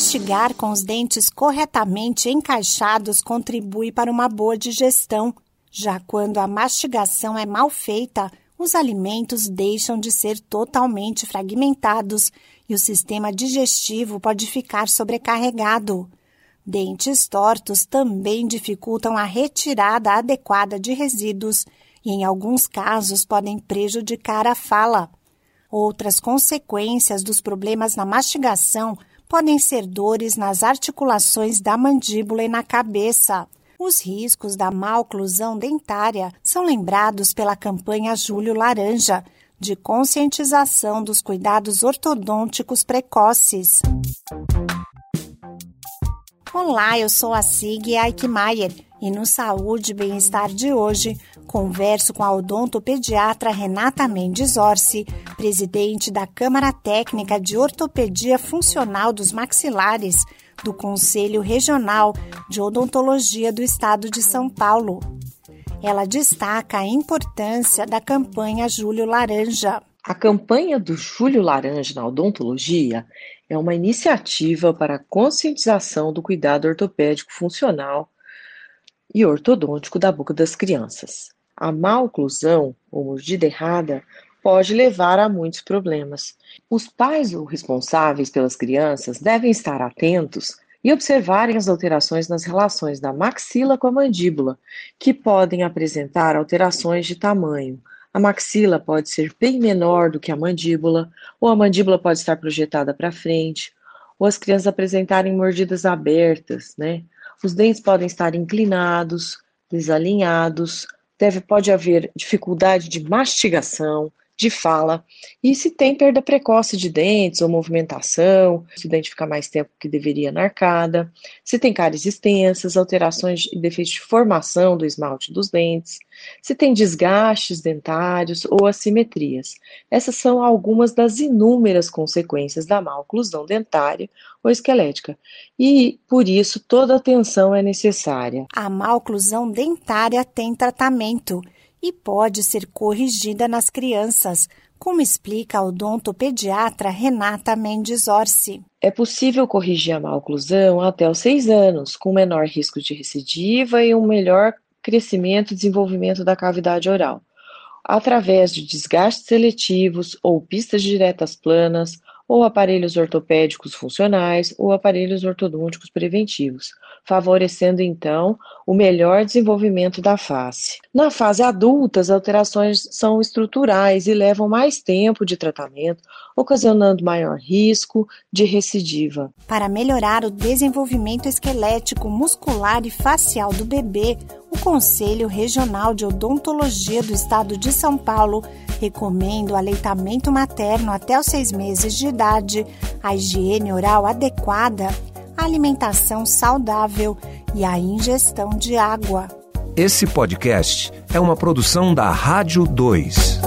Mastigar com os dentes corretamente encaixados contribui para uma boa digestão. Já quando a mastigação é mal feita, os alimentos deixam de ser totalmente fragmentados e o sistema digestivo pode ficar sobrecarregado. Dentes tortos também dificultam a retirada adequada de resíduos e, em alguns casos, podem prejudicar a fala. Outras consequências dos problemas na mastigação podem ser dores nas articulações da mandíbula e na cabeça. Os riscos da malclusão dentária são lembrados pela campanha Julho Laranja, de conscientização dos cuidados ortodônticos precoces. Olá, eu sou a Sig Eichmeier e no Saúde e Bem-Estar de hoje converso com a odontopediatra Renata Mendes Orsi, presidente da Câmara Técnica de Ortopedia Funcional dos Maxilares do Conselho Regional de Odontologia do Estado de São Paulo. Ela destaca a importância da campanha Julho Laranja. A campanha do Julho Laranja na odontologia é uma iniciativa para a conscientização do cuidado ortopédico funcional e ortodôntico da boca das crianças. A má oclusão ou mordida errada pode levar a muitos problemas. Os pais ou responsáveis pelas crianças devem estar atentos e observarem as alterações nas relações da maxila com a mandíbula, que podem apresentar alterações de tamanho. A maxila pode ser bem menor do que a mandíbula, ou a mandíbula pode estar projetada para frente, ou as crianças apresentarem mordidas abertas, né? Os dentes podem estar inclinados, desalinhados, deve, pode haver dificuldade de mastigação, de fala, e se tem perda precoce de dentes ou movimentação, se o dente fica mais tempo que deveria na arcada, se tem cáries extensas, alterações e defeitos de formação do esmalte dos dentes, se tem desgastes dentários ou assimetrias. Essas são algumas das inúmeras consequências da má oclusão dentária ou esquelética, e por isso toda atenção é necessária. A má oclusão dentária tem tratamento e pode ser corrigida nas crianças, como explica a odontopediatra Renata Mendes Orsi. É possível corrigir a maloclusão até os seis anos, com menor risco de recidiva e um melhor crescimento e desenvolvimento da cavidade oral, através de desgastes seletivos ou pistas diretas planas, ou aparelhos ortopédicos funcionais ou aparelhos ortodônticos preventivos, favorecendo então o melhor desenvolvimento da face. Na fase adulta, as alterações são estruturais e levam mais tempo de tratamento, ocasionando maior risco de recidiva. Para melhorar o desenvolvimento esquelético, muscular e facial do bebê, Conselho Regional de Odontologia do Estado de São Paulo recomenda o aleitamento materno até os seis meses de idade, a higiene oral adequada, a alimentação saudável e a ingestão de água. Esse podcast é uma produção da Rádio 2.